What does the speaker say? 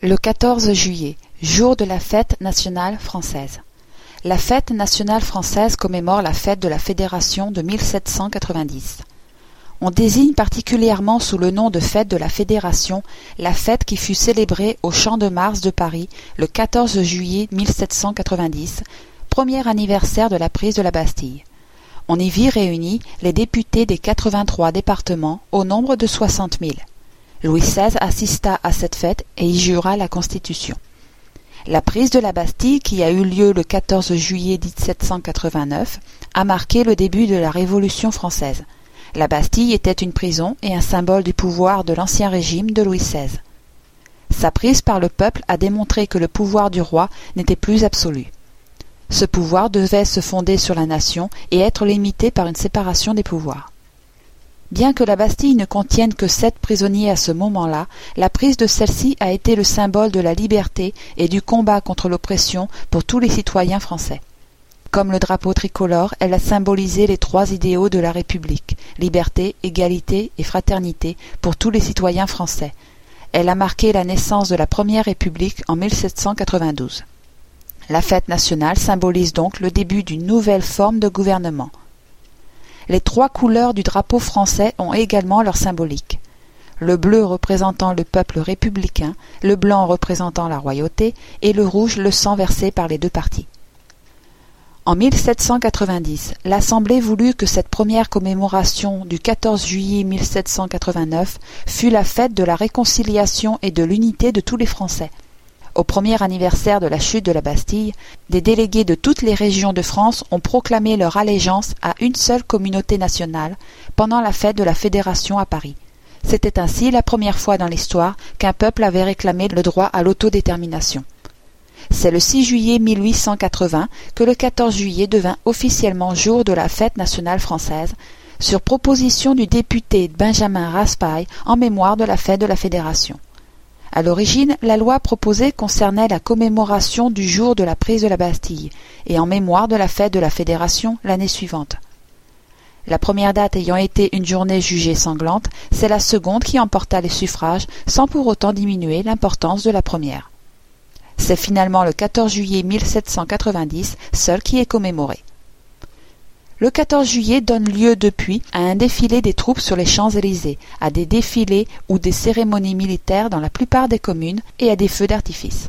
Le 14 juillet, jour de la fête nationale française. La fête nationale française commémore la fête de la Fédération de 1790. On désigne particulièrement sous le nom de fête de la Fédération la fête qui fut célébrée au Champ de Mars de Paris le 14 juillet 1790, premier anniversaire de la prise de la Bastille. On y vit réunis les députés des 83 départements au nombre de soixante mille. Louis XVI assista à cette fête et y jura la Constitution. La prise de la Bastille, qui a eu lieu le 14 juillet 1789, a marqué le début de la Révolution française. La Bastille était une prison et un symbole du pouvoir de l'ancien régime de Louis XVI. Sa prise par le peuple a démontré que le pouvoir du roi n'était plus absolu. Ce pouvoir devait se fonder sur la nation et être limité par une séparation des pouvoirs. Bien que la Bastille ne contienne que sept prisonniers à ce moment-là, la prise de celle-ci a été le symbole de la liberté et du combat contre l'oppression pour tous les citoyens français. Comme le drapeau tricolore, elle a symbolisé les trois idéaux de la République liberté, égalité et fraternité pour tous les citoyens français. Elle a marqué la naissance de la première République en 1792. La fête nationale symbolise donc le début d'une nouvelle forme de gouvernement. Les trois couleurs du drapeau français ont également leur symbolique. Le bleu représentant le peuple républicain, le blanc représentant la royauté, et le rouge le sang versé par les deux partis. En 1790, l'Assemblée voulut que cette première commémoration du 14 juillet 1789 fût la fête de la réconciliation et de l'unité de tous les Français. Au premier anniversaire de la chute de la Bastille, des délégués de toutes les régions de France ont proclamé leur allégeance à une seule communauté nationale pendant la fête de la Fédération à Paris. C'était ainsi la première fois dans l'histoire qu'un peuple avait réclamé le droit à l'autodétermination. C'est le 6 juillet 1880 que le 14 juillet devint officiellement jour de la fête nationale française, sur proposition du député Benjamin Raspail en mémoire de la fête de la Fédération. À l'origine, la loi proposée concernait la commémoration du jour de la prise de la Bastille, et en mémoire de la fête de la Fédération l'année suivante. La première date ayant été une journée jugée sanglante, c'est la seconde qui emporta les suffrages sans pour autant diminuer l'importance de la première. C'est finalement le 14 juillet 1790 seul qui est commémoré. Le 14 juillet donne lieu depuis à un défilé des troupes sur les Champs-Élysées, à des défilés ou des cérémonies militaires dans la plupart des communes et à des feux d'artifice.